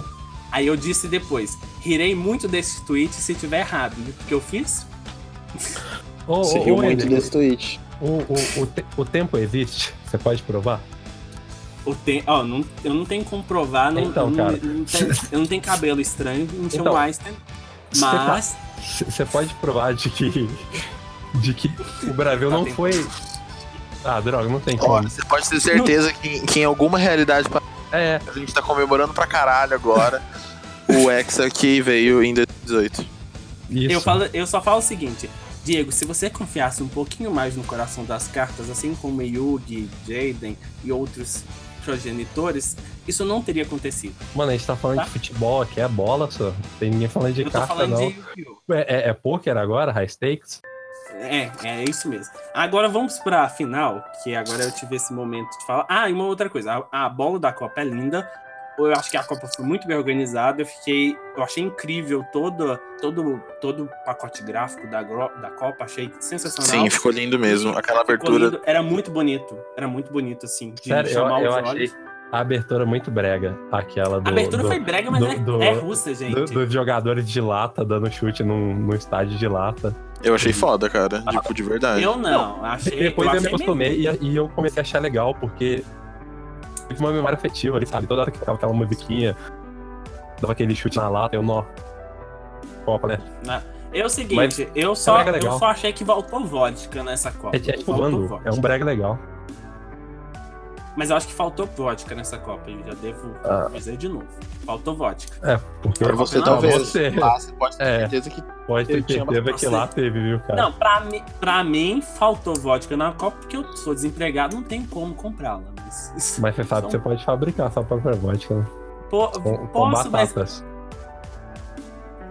Aí eu disse depois, rirei muito desse tweet se tiver errado. E o que eu fiz? Ô, riu ô, muito desse tweet. o, o, o, te- o tempo existe? Você pode provar? O tem, ó, não, eu não tenho como provar, não, Então, eu, cara. não, não tenho, eu não tenho cabelo estranho, não tinha Então, um Einstein. tá- Mas, Você pode provar de que. de que o Brasil Tá não tentando. foi. Ah, droga, não tem Ó, como. você pode ter certeza que, que em alguma realidade É, a gente tá comemorando pra caralho agora o Hexa que veio em 2018. isso. eu, falo, eu só falo o seguinte. Diego, se você confiasse um pouquinho mais no coração das cartas, assim como Yugi, Jaden e outros progenitores, isso não teria acontecido. Mano, a gente tá falando Tá? de futebol aqui, é bola só. Tem ninguém falando de eu carta, falando não. de! É, é, é poker agora, high stakes? É, é isso mesmo. Agora vamos pra final, que agora eu tive esse momento de falar. Ah, e uma outra coisa. A, a bola da Copa é linda. Eu acho que a Copa foi muito bem organizada. Eu fiquei. Eu achei incrível todo, todo, todo o pacote gráfico da, da Copa. Achei sensacional. Sim, ficou lindo mesmo. Aquela Ficou abertura. lindo. Era muito bonito. Era muito bonito, assim. De Sério, eu, chamar eu os achei olhos. a abertura muito brega. Aquela do. A abertura do, foi brega, mas do- é, do- é russa, gente. do- dos jogadores de lata dando chute num, num estádio de lata. Eu achei foda, cara. Tipo, de verdade. Eu não. Achei, Depois eu eu me achei acostumei e, e eu comecei a achar legal, porque teve uma memória afetiva ali, sabe? Toda hora que tocava aquela musiquinha, dava aquele chute na lata, eu nó. Copa, né? É o seguinte, Mas eu, só, brega eu legal. só achei que voltou vodka nessa Copa. É, é tipo vodka. é um brega legal. Mas eu acho que faltou vodka nessa Copa. Eu já devo Ah. dizer de novo. Faltou vodka. É, porque Pra você Não, talvez. você- Ah, você pode ter É. certeza que pode ter certeza que lá teve, viu, cara? Não, pra, mim, pra mim, faltou vodka na Copa porque eu sou desempregado, não tem como comprá-la. Mas, Mas você sabe que você pode fabricar sua própria vodka, né? Pô, Com, com posso, mas batatas.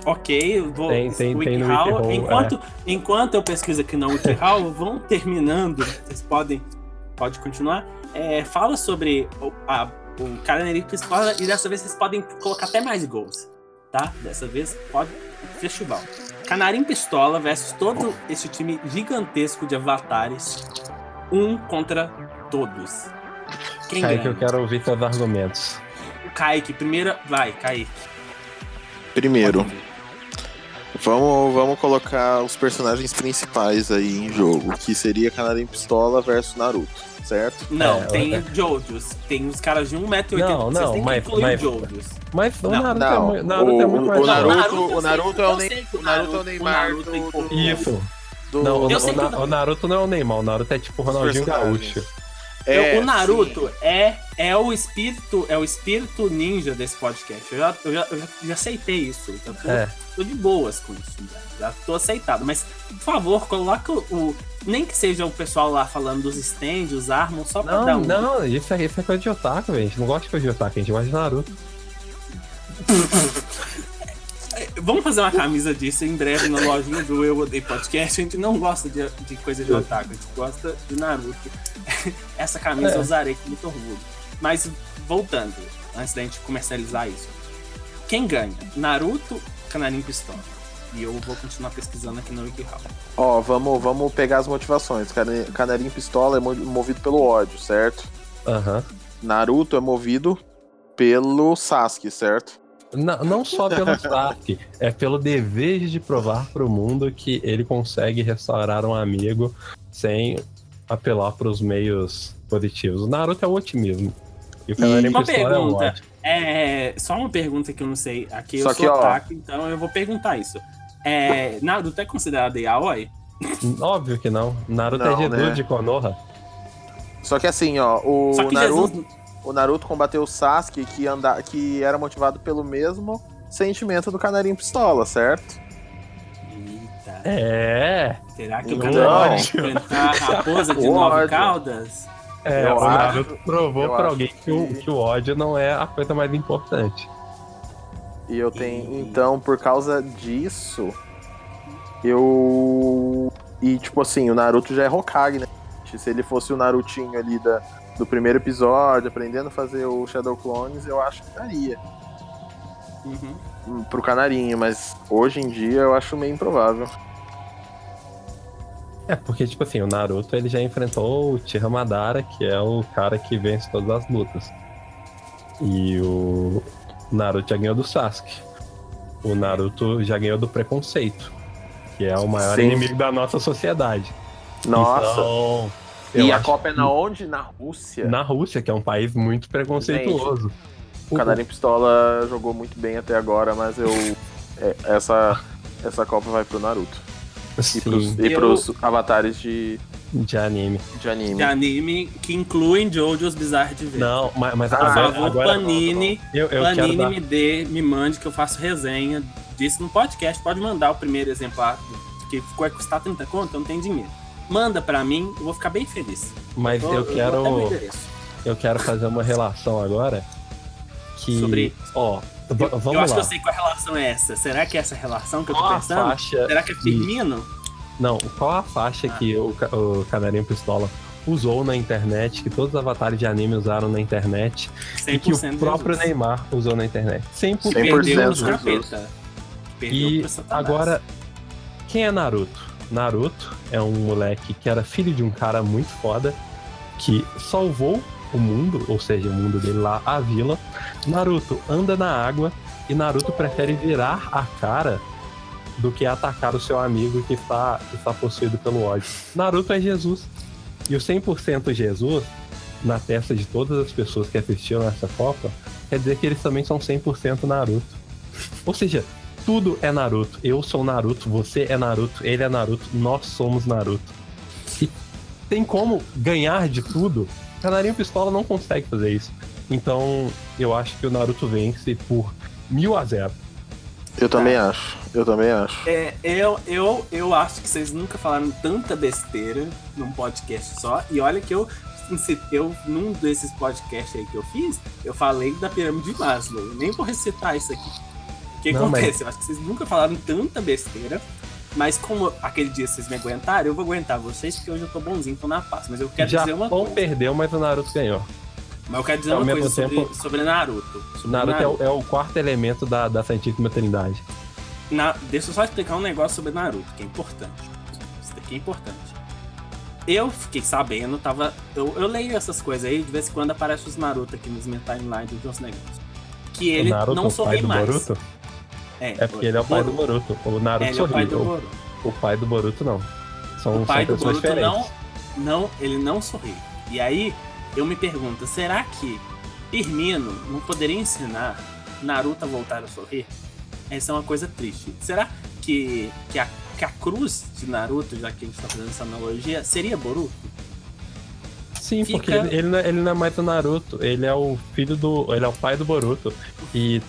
ok, eu vou. Tem- tem- tem WikiHow. WikiHow, enquanto, enquanto eu pesquiso aqui na WikiHow, vão terminando. Vocês podem. Pode continuar. É, fala sobre o, a, o Caraneri Pistola e dessa vez vocês podem colocar até mais gols. Tá? Dessa vez pode. Festival. Canarim Pistola versus todo esse time gigantesco de avatares. Um contra todos. Quem Kaique, ganha? eu quero ouvir seus argumentos. Kaique, primeira. Vai, Kaique. Primeiro, vamos, vamos colocar os personagens principais aí em jogo, que seria Canarim Pistola versus Naruto, certo? Não, É, tem é. Jojos. Tem os caras de 1,80m. Não, Vocês não, têm mas- que incluir mas- o Jojos. Mas o Não, Naruto, é, não, muito- Naruto o- é muito o mais Naruto- o Naruto é o eu Ney- sei que o Naruto é o Neymar Naruto Isso. Do- Não, o, o, o- o Naruto não é o Neymar, o Naruto é tipo o Ronaldinho. Gaúcho. É, o Naruto sim. é, é o espírito é o espírito ninja desse podcast. Eu já, eu já, eu já, já aceitei isso. Eu já tô, É. tô de boas com isso. Já, já tô aceitado. Mas, por favor, coloca o, o- Nem que seja o pessoal lá falando dos stands, os armos, só pra dar Não, um. não, isso é, isso é coisa de otaku, velho. A gente não gosta de coisa de otaku, a gente gosta de Naruto. Vamos fazer uma camisa disso em breve na lojinha do Eu Odeio Podcast. A gente não gosta de, de coisa de otaku, a gente gosta de Naruto. Essa camisa É. eu usarei com muito orgulho. Mas voltando, antes da gente comercializar isso. Quem ganha? Naruto, Canarim Pistola. E eu vou continuar pesquisando aqui no WikiHow. Ó, vamos, vamos pegar as motivações. Cana- Canarim Pistola é mo- movido pelo ódio, certo? Aham. Naruto é movido pelo Sasuke, certo? Não, não só pelo Sasuke, é pelo desejo de provar pro mundo que ele consegue restaurar um amigo sem apelar pros meios positivos. O Naruto é o otimismo. E o uma é o pergunta. ódio. É, só uma pergunta que eu não sei. Aqui Só eu que, sou ó. otaku, então eu vou perguntar isso. É, Naruto é considerado yaoi? Óbvio que não. Naruto Não, é Gedu né? de Konoha. Só que assim, ó, o Só que Naruto, Jesus. O Naruto combateu o Sasuke que, anda, que era motivado pelo mesmo sentimento do Canarim Pistola, certo? Eita. É. Será que o Não. Canarim vai enfrentar a raposa de O nove ódio. caudas? É, Eu o acho- Naruto provou eu pra acho alguém que, o, que- que o ódio não é a coisa mais importante. E eu tenho. E- Então, por causa disso, eu. E tipo assim, o Naruto já é Hokage, né? Se ele fosse o Narutinho ali da, do primeiro episódio, aprendendo a fazer o Shadow Clones, eu acho que daria Uhum. hum, pro canarinho, mas hoje em dia eu acho meio improvável. É, porque, tipo assim, o Naruto ele já enfrentou o Tira Madara, que é o cara que vence todas as lutas. E o, O Naruto já ganhou do Sasuke. O Naruto já ganhou do preconceito, que é o maior Sim. inimigo da nossa sociedade. Nossa. Então, eu e a Copa é na onde? Na Rússia. na Rússia, que é um país muito preconceituoso. O Canarinho Pistola jogou muito bem até agora, mas eu. é, essa, essa Copa vai pro Naruto. E pros, Sim, e Eu- pros avatares de, de anime. de anime. De anime que incluem Jojo's Bizarre de ver. Não, mas, mas Ah, Por agora, favor, agora Panini, eu, eu quero Panini dar... me dê, me mande que eu faço resenha disso no podcast. Pode mandar o primeiro exemplar, que vai custar 30 conto, eu não tenho dinheiro. Manda pra mim, eu vou ficar bem feliz. Mas eu vou quero, endereço. eu quero fazer uma relação agora que, Sobre- ó, Eu, vamos eu acho lá. que eu sei qual relação é essa. Será que é essa relação que eu tô Qual a pensando? faixa? Será que é Firmino? Não, qual a faixa Ah. que o, o Canarinho Pistola usou na internet, que todos os avatares de anime usaram na internet, e que 100% o próprio. Neymar usou na internet. 100%. Perdeu nos 100% capeta. Perdeu E agora, quem é Naruto? Naruto é um moleque que era filho de um cara muito foda, que salvou o mundo, ou seja, o mundo dele lá, a vila. Naruto anda na água e Naruto prefere virar a cara do que atacar o seu amigo que está, que está possuído pelo ódio. Naruto é Jesus. E o 100% Jesus, na testa de todas as pessoas que assistiram essa Copa, quer dizer que eles também são 100% Naruto. Ou seja, tudo é Naruto. Eu sou Naruto, você é Naruto, ele é Naruto, nós somos Naruto. E tem como ganhar de tudo? Canarinho Pistola não consegue fazer isso. Então, eu acho que o Naruto vence por mil a zero. Eu também acho. Eu também acho. É, eu, eu, eu acho que vocês nunca falaram tanta besteira num podcast só. E olha que eu, eu num desses podcasts aí que eu fiz, eu falei da pirâmide de Maslow. Eu nem vou recitar isso aqui. O que Não, acontece? Eu acho que vocês nunca falaram tanta besteira. Mas como aquele dia vocês me aguentaram, eu vou aguentar vocês, porque hoje eu tô bonzinho, tô na paz. Mas eu quero dizer uma Japão coisa. perdeu, mas o Naruto ganhou. Mas eu quero dizer Ao uma coisa sobre, tempo- sobre Naruto. Sobre Naruto, É, o, é o quarto elemento da, da Santíssima Trindade. Na- deixa eu só explicar um negócio sobre Naruto, que é importante. Isso daqui é importante. Eu fiquei sabendo, tava. Eu, eu leio essas coisas aí, de vez em quando aparece os Naruto aqui nos minha timeline de uns negócios. Que ele Naruto, não sorri mais. Boruto? É, É porque ele é o pai do Boruto. O Naruto É, ele é o pai do. Boruto. O, o pai do Boruto não. São, O pai são do Boruto não, diferentes. não, ele não sorri. E aí, eu me pergunto, será que Firmino não poderia ensinar Naruto a voltar a sorrir? Essa é uma coisa triste. Será que, que, a, que a cruz de Naruto, já que a gente tá fazendo essa analogia, seria Boruto? Sim, Fica- porque ele, ele não, é- ele não é mais o Naruto, ele é o filho do. Ele é o pai do Boruto. E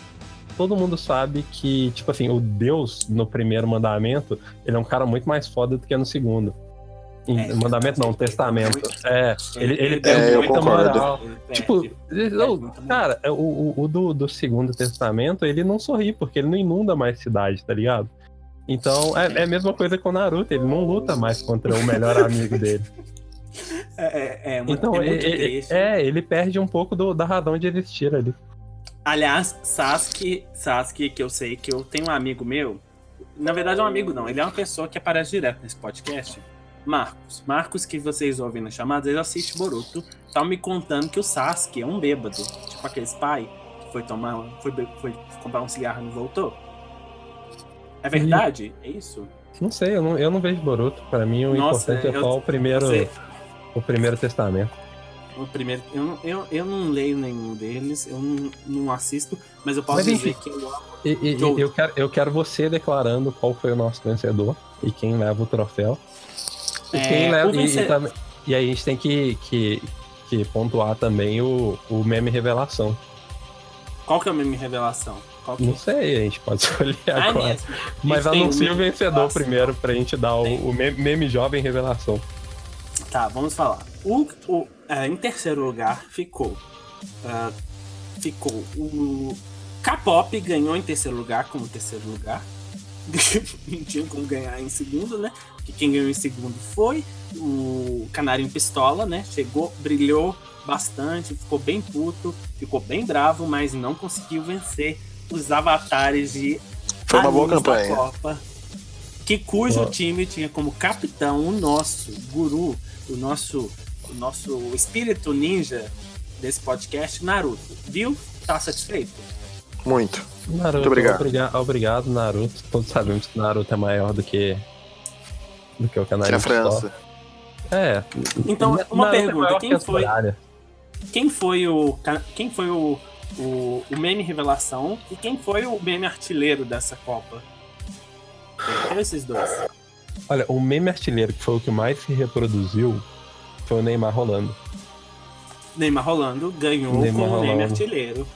todo mundo sabe que, tipo assim, o Deus no primeiro mandamento, ele é um cara muito mais foda do que no segundo. É, mandamento não, testamento. É, ele, ele É, tem eu muita concordo. moral. Tipo, perde- perde não, moral. cara, o, o, o do, do segundo testamento, ele não sorri, porque ele não inunda mais cidade, tá ligado? Então, é, é a mesma coisa com o Naruto, ele não luta mais contra o melhor amigo dele. É, é, é, muito- Então, é muito ele, triste. é, ele perde um pouco do- da razão de existir ali. Aliás, Sasuke, Sasuke, que eu sei que eu tenho um amigo meu. Na verdade, é um amigo não, ele é uma pessoa que aparece direto nesse podcast. Marcos. Marcos, que vocês ouvem na chamada, ele assiste Boruto. Tá me contando que o Sasuke é um bêbado. Tipo aqueles pai que foi tomar. Foi, foi comprar um cigarro e não voltou. É verdade? É isso? Não sei, eu não, eu não vejo Boruto. Pra mim, o Nossa, importante é eu- só o primeiro, Você- o primeiro testamento. O primeiro, eu, não- eu, eu não leio nenhum deles, eu não, não assisto, mas eu posso Mas, dizer enfim. que eu amo. E, e- e Joe. eu, quero, eu quero você declarando qual foi o nosso vencedor e quem leva o troféu. E, É, quem leva, o e- e, também- e aí a gente tem que, que, que pontuar também o, o meme revelação. Qual que é a minha revelação? Não sei, a gente pode escolher Ah, é agora. mesmo. Mas anuncia o meme vencedor revelação. primeiro pra gente dar o, o meme, meme jovem revelação. Tá, vamos falar. O, o, é, em terceiro lugar ficou. ah, ficou o. K-pop ganhou em terceiro lugar, como terceiro lugar. Não tinha como ganhar em segundo, né? Porque quem ganhou em segundo foi o Canarinho Pistola, né? Chegou, brilhou bastante, ficou bem puto, ficou bem bravo, mas não conseguiu vencer os avatares de Foi uma boa campanha. Copa, que cujo Boa. time tinha como capitão o nosso guru, o nosso, o nosso espírito ninja desse podcast, Naruto. Viu? Tá satisfeito? Muito. Naruto, Muito obrigado. obriga- obrigado, Naruto. Todos sabemos que Naruto é maior do que. do que o Que é a França. É. Então, Naruto uma é pergunta, quem que foi-. Quem foi o. Quem foi o, o, o meme revelação e quem foi o meme artilheiro dessa Copa? Quem esses dois? Olha, o meme artilheiro que foi o que mais se reproduziu foi o Neymar rolando. Neymar Rolando ganhou Neymar como meme Rolando. artilheiro.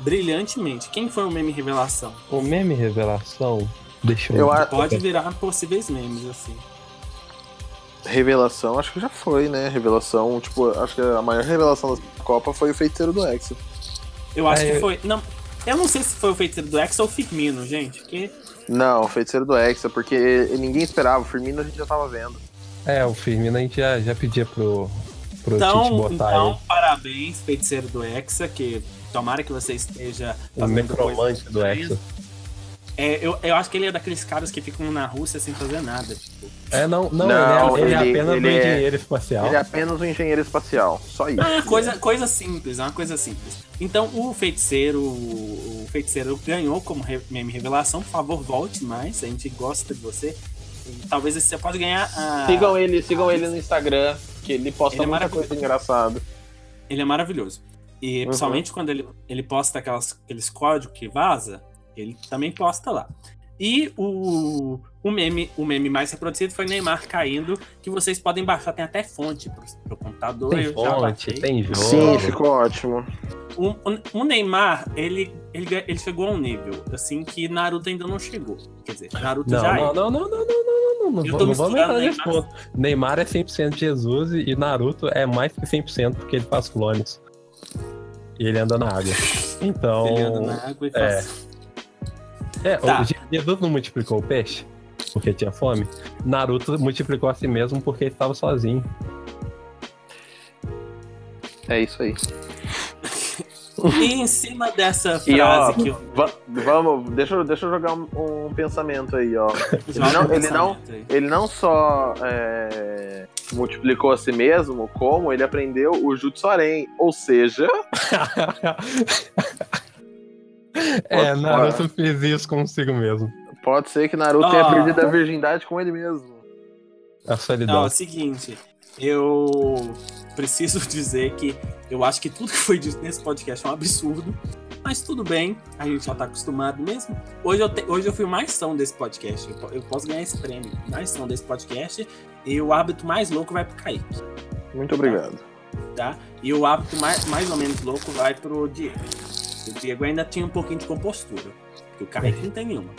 Brilhantemente. Quem foi o meme revelação? O meme revelação. Deixa eu. Eu a- Pode virar possíveis memes, assim. Revelação, acho que já foi, né? Revelação, tipo, acho que a maior revelação da Copa foi o feiticeiro do Hexa. Eu acho É, que eu- foi. Não, eu não sei se foi o feiticeiro do X ou o Firmino, gente. Que Não, o feiticeiro do Hexa, porque ninguém esperava. O Firmino a gente já tava vendo. É, o Firmino a gente já, já pedia pro, pro Tite Então, botar então parabéns, feiticeiro do Hexa, que tomara que você esteja. O necromante do. Hexa. É, eu, eu acho que ele é daqueles caras que ficam na Rússia sem fazer nada. Tipo. É, não, não, Não, ele, é, ele é ele- apenas ele um é- engenheiro espacial. Ele é apenas um engenheiro espacial. Só isso. Ah, coisa, coisa simples, é uma coisa simples. Então, o feiticeiro, o feiticeiro ganhou como re- meme revelação. Por favor, volte mais. A gente gosta de você. E talvez você pode ganhar a... Sigam ele, sigam ele no Instagram, que ele posta Ele é muita maravilhoso. coisa engraçada. Ele é maravilhoso. E Uhum. principalmente quando ele, ele posta aquelas, aqueles códigos que vaza, ele também posta lá. E o, o, meme, o meme mais reproduzido foi Neymar caindo, que vocês podem baixar, tem até fonte pro, pro computador. Tem fonte, tem jogo. Sim, ficou ótimo. O, o- o Neymar, ele, ele, ele chegou a um nível, assim, que Naruto ainda não chegou. Quer dizer, Naruto Não, já não, é. não, não, não, não, não, não, não, Eu não, tô não vamos misturando entrar nesse Neymar. ponto. Neymar é 100% Jesus e Naruto é mais que 100% porque ele faz clones. E ele anda na água. Então. Ele anda na água e é. faz... É, Tá. o Je- Jesus não multiplicou o peixe porque tinha fome. Naruto multiplicou a si mesmo porque ele estava sozinho. É isso aí. E em cima dessa E ó, frase que eu... va- vamos, deixa, eu- deixa eu jogar um, um pensamento aí, ó. Joga não- um ele não- aí. Ele não só é, multiplicou a si mesmo, como ele aprendeu o Jutsuaren. Ou seja, é, Naruto fez isso consigo mesmo. Pode ser que Naruto tenha Ah. perdido a virgindade com ele mesmo. A Não, solidão. é o seguinte, eu preciso dizer que eu acho que tudo que foi dito nesse podcast é um absurdo, mas tudo bem, a gente já tá acostumado mesmo. Hoje eu, te- hoje eu fui o mais são desse podcast, eu, eu posso ganhar esse prêmio, mais são desse podcast, e o hábito mais louco vai pro Kaique, Muito obrigado. tá? E o hábito mais, mais ou menos louco vai pro Diego. O Diego ainda tinha um pouquinho de compostura, que o Kaique não tem nenhuma.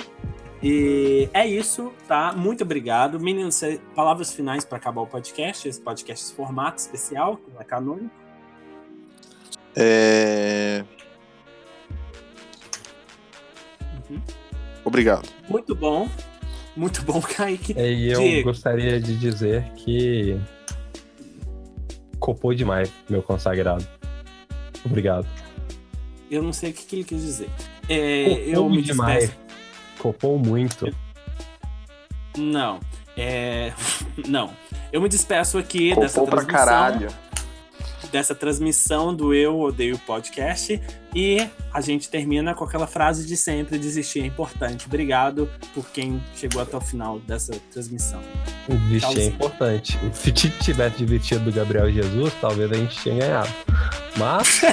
E é isso, tá? Muito obrigado. Meninos, palavras finais para acabar o podcast, esse podcast formato especial, que não é canônico. É, Uhum. Obrigado. Muito bom. Muito bom, Kaique. E eu Diego. gostaria de dizer que. Copou demais, meu consagrado. Obrigado. Eu não sei o que, que ele quis dizer. É, Copou eu me demais. despeço. Copou muito. Não. É... Não. Eu me despeço aqui dessa Copou pra transmissão. caralho. dessa transmissão do Eu Odeio Podcast. E a gente termina com aquela frase de sempre: desistir é importante. Obrigado por quem chegou até o final dessa transmissão. Desistir é importante. Se tivesse desistido do Gabriel Jesus, talvez a gente tinha ganhado. Mas.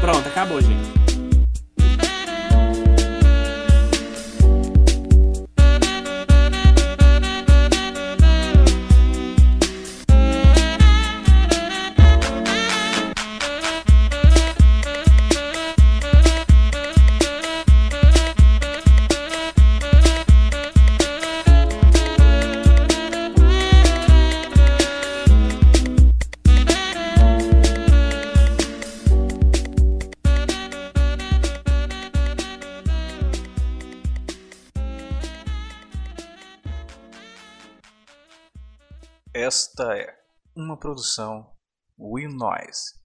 Pronto, acabou, gente. Produção Will Noise.